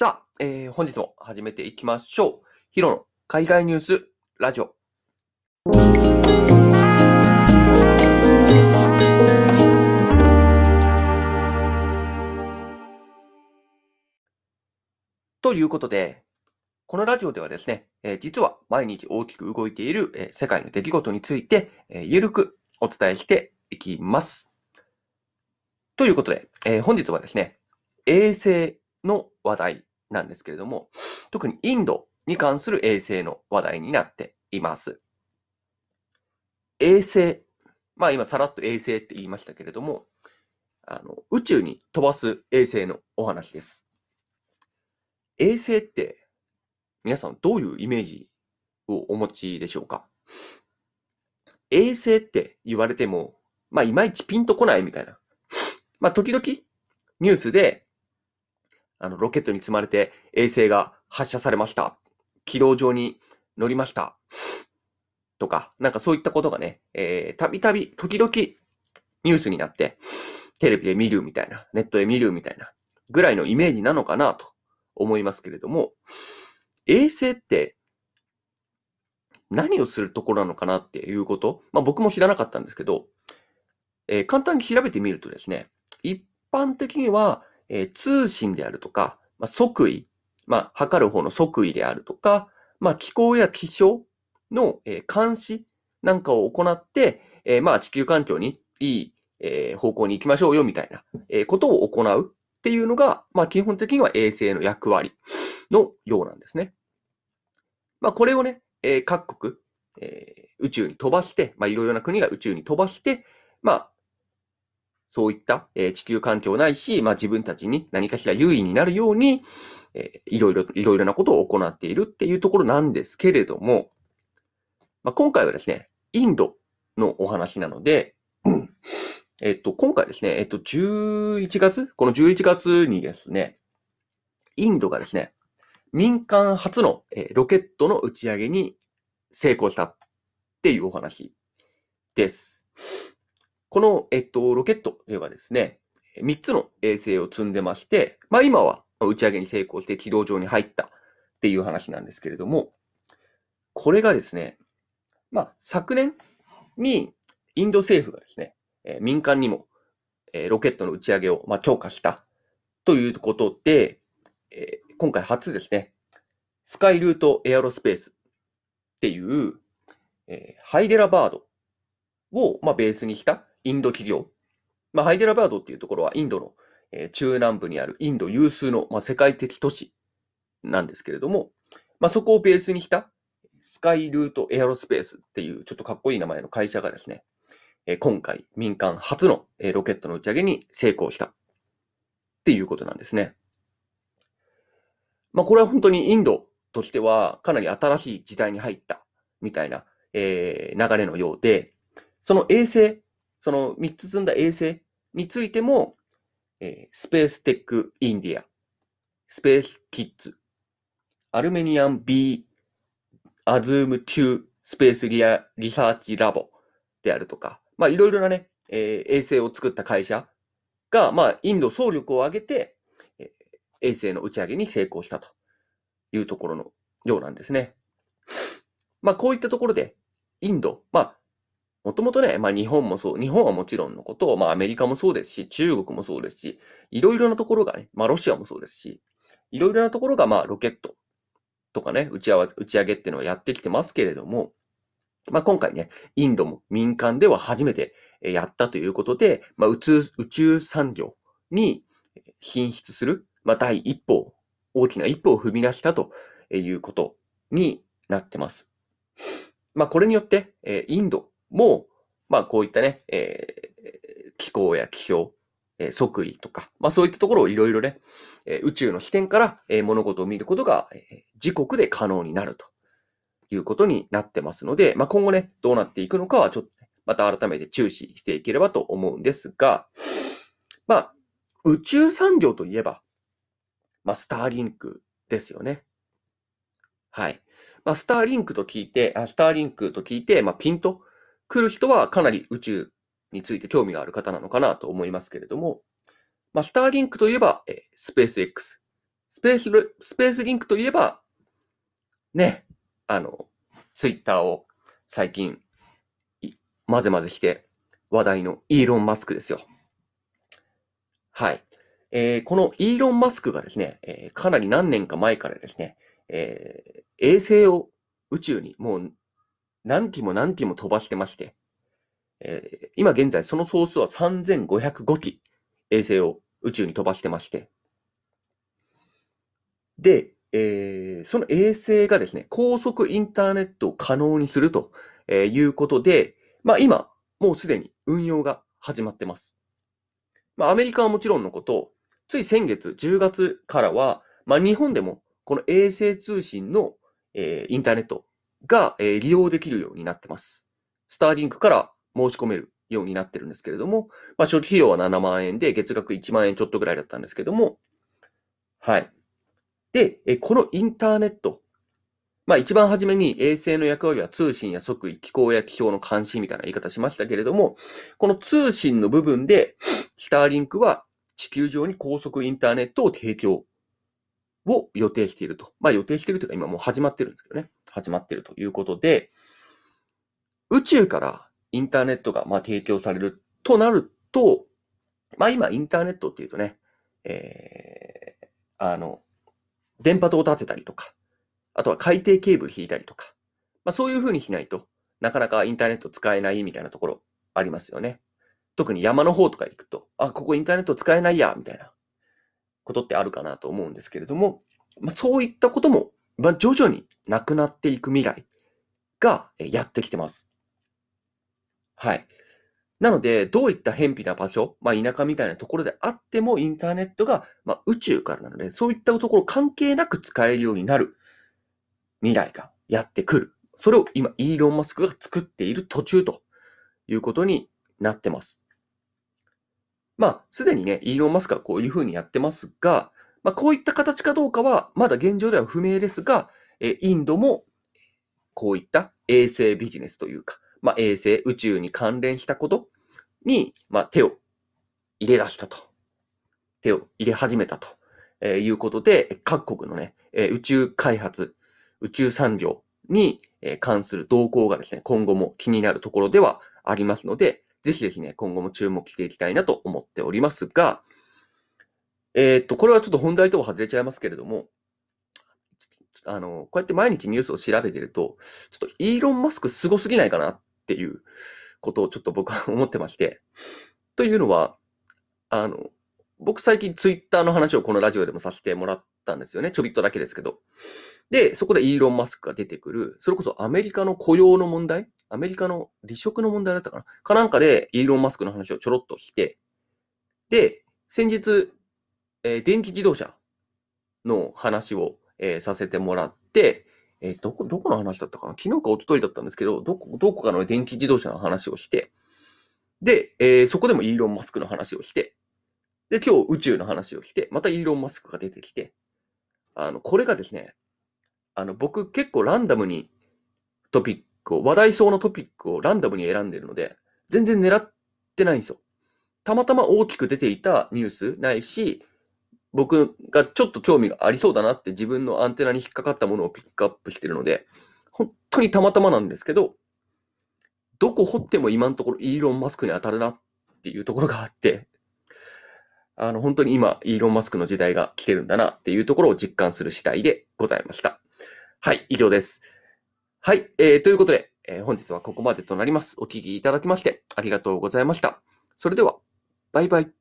さあ、えー本日も始めていきましょう。ヒロの海外ニュースラジオ。ということで、このラジオではですね、えー実は毎日大きく動いている、えー世界の出来事について、えーゆるくお伝えしていきます。ということで、えー本日はですね、衛星の話題なんですけれども、特にインドに関する衛星の話題になっています。衛星、まあ今さらっと衛星って言いましたけれども、あの宇宙に飛ばす衛星のお話です。衛星って皆さんどういうイメージをお持ちでしょうか？衛星って言われても、まあいまいちピンとこないみたいな。まあ時々ニュースであの、ロケットに積まれて衛星が発射されました。軌道上に乗りました。とか、なんかそういったことがね、えーたびたび、時々ニュースになって、テレビで見るみたいな、ネットで見るみたいな、ぐらいのイメージなのかなと思いますけれども、衛星って何をするところなのかなっていうこと、まあ僕も知らなかったんですけど、えー簡単に調べてみるとですね、一般的には、えー通信であるとか、まあ、測位、まあ、測る方の測位であるとか、まあ、気候や気象の、えー監視なんかを行って、えーまあ、地球環境にいい、えー方向に行きましょうよみたいな、えーことを行うっていうのが、まあ、基本的には衛星の役割のようなんですね。まあ、これをね、えー各国、えー宇宙に飛ばして、まあ、いろいろな国が宇宙に飛ばして、まあ、そういった、え地球環境ないし、まあ、自分たちに何かしら優位になるように、えーいろいろ、いろいろなことを行っているっていうところなんですけれども、まあ、今回はですね、インドのお話なので、えっと、今回ですね、えっと、11月、この11月にですね、インドがですね、民間初の、えロケットの打ち上げに成功したっていうお話です。この、えっと、ロケットではですね、3つの衛星を積んでまして、まあ今は打ち上げに成功して軌道上に入ったっていう話なんですけれども、これがですね、まあ昨年にインド政府がですね、え民間にも、えロケットの打ち上げを、まあ、強化したということで、え今回初ですね、スカイルートエアロスペースっていう、えハイデラバードを、まあ、ベースにしたインド企業。まあ、ハイデラバードっていうところはインドの、え中南部にあるインド有数の、まあ、世界的都市なんですけれども、まあ、そこをベースにしたスカイルートエアロスペースっていうちょっとかっこいい名前の会社がですね、え今回民間初の、えロケットの打ち上げに成功したっていうことなんですね。まあ、これは本当にインドとしてはかなり新しい時代に入ったみたいな、えー流れのようで、その衛星、その3つ積んだ衛星についても、えースペーステックインディア、スペースキッズ、アルメニアン B アズーム2スペースリアリサーチラボであるとか、まあいろいろなね、えー衛星を作った会社が、まあインド総力を挙げて、えー衛星の打ち上げに成功したというところのようなんですね。まあこういったところで、インド、まあもともとね、まあ日本もそう、日本はもちろんのこと、まあアメリカもそうですし、中国もそうですし、いろいろなところがね、まあロシアもそうですし、いろいろなところがまあロケットとかね、打ち打ち上げっていうのはやってきてますけれども、まあ今回ね、インドも民間では初めてやったということで、まあ宇宙宇宙産業にえー進出する、まあ第一歩、大きな一歩を踏み出したということになってます。まあこれによって、インドも、まあこういったね、えー気候や気象、えー測位とか、まあそういったところをいろいろね、えー宇宙の視点から、えー物事を見ることが、えー自国で可能になるということになってますので、まあ今後ね、どうなっていくのかはちょっと、また改めて注視していければと思うんですが、まあ宇宙産業といえば、まあスターリンクですよね。はい。まあ、スターリンクと聞いて、あスターリンクと聞いて、まあ、ピンと来る人はかなり宇宙について興味がある方なのかなと思いますけれども、まあ、スターリンクといえば、えースペース X、スペース、スペースリンクといえば、ね、あの、ツイッターを最近、混ぜ混ぜして話題のイーロン・マスクですよ。はい。えー、このイーロン・マスクがですね、えー、かなり何年か前からですね、えー、衛星を宇宙にもう何機も何機も飛ばしてまして、えー、今現在その総数は3505機衛星を宇宙に飛ばしてまして、で、えー、その衛星がですね、高速インターネットを可能にするということで、まあ今、もうすでに運用が始まってます。まあアメリカはもちろんのこと、つい先月10月からは、まあ日本でもこの衛星通信の、えー、インターネットが、えー、利用できるようになってます。スターリンクから申し込めるようになってるんですけれども、まあ、初期費用は7万円で、月額1万円ちょっとぐらいだったんですけども、はい。で、えこのインターネット、まあ一番初めに衛星の役割は通信や即位、気候や気象の監視みたいな言い方しましたけれども、この通信の部分で、スターリンクは地球上に高速インターネットを提供を予定していると。まあ予定しているというか今もう始まってるんですけどね。始まっているということで、宇宙からインターネットがま提供されるとなると、まあ今インターネットっていうとね、えー、あの、電波塔を立てたりとか、あとは海底ケーブル引いたりとか、まあそういうふうにしないとなかなかインターネット使えないみたいなところありますよね。特に山の方とか行くと、あ、ここインターネット使えないや、みたいなことってあるかなと思うんですけれども、まあ、そういったことも、まあ、徐々になくなっていく未来がやってきてます。はい。なので、どういった偏僻な場所、まあ、田舎みたいなところであっても、インターネットが、まあ、宇宙からなので、そういったところ関係なく使えるようになる未来がやってくる。それを今、イーロン・マスクが作っている途中ということになってます。まあ、すでにね、イーロン・マスクはこういうふうにやってますが、まあ、こういった形かどうかは、まだ現状では不明ですが、えインドもこういった衛星ビジネスというか、まあ、衛星、宇宙に関連したことに、まあ、手を入れ出したと。手を入れ始めたと、えいうことで、各国のね、え宇宙開発、宇宙産業にえ関する動向がですね、今後も気になるところではありますので、ぜひぜひね、今後も注目していきたいなと思っておりますが、えー、っと、これはちょっと本題とは外れちゃいますけれども、あの、こうやって毎日ニュースを調べてると、ちょっとイーロン・マスクすごすぎないかなっていうことをちょっと僕は思ってまして。というのは、あの、僕最近ツイッターの話をこのラジオでもさせてもらったんですよね。ちょびっとだけですけど。で、そこでイーロン・マスクが出てくる、それこそアメリカの雇用の問題？アメリカの離職の問題だったかな？かなんかでイーロン・マスクの話をちょろっとして、で、先日、えー、電気自動車の話を、えー、させてもらって、えー、どこ、どこの話だったかな？昨日か一昨日だったんですけど、どこ、どこかの電気自動車の話をして、で、えー、そこでもイーロン・マスクの話をして、で、今日宇宙の話をして、またイーロン・マスクが出てきて、あの、これがですね、あの、僕結構ランダムにトピックを、話題層のトピックをランダムに選んでるので、全然狙ってないんですよ。たまたま大きく出ていたニュースないし、僕がちょっと興味がありそうだなって自分のアンテナに引っかかったものをピックアップしてるので、本当にたまたまなんですけど、どこ掘っても今のところイーロン・マスクに当たるなっていうところがあって、あの、本当に今、イーロン・マスクの時代が来てるんだなっていうところを実感する次第でございました。はい、以上です。はい、えー、ということで、えー、本日はここまでとなります。お聴きいただきましてありがとうございました。それでは、バイバイ。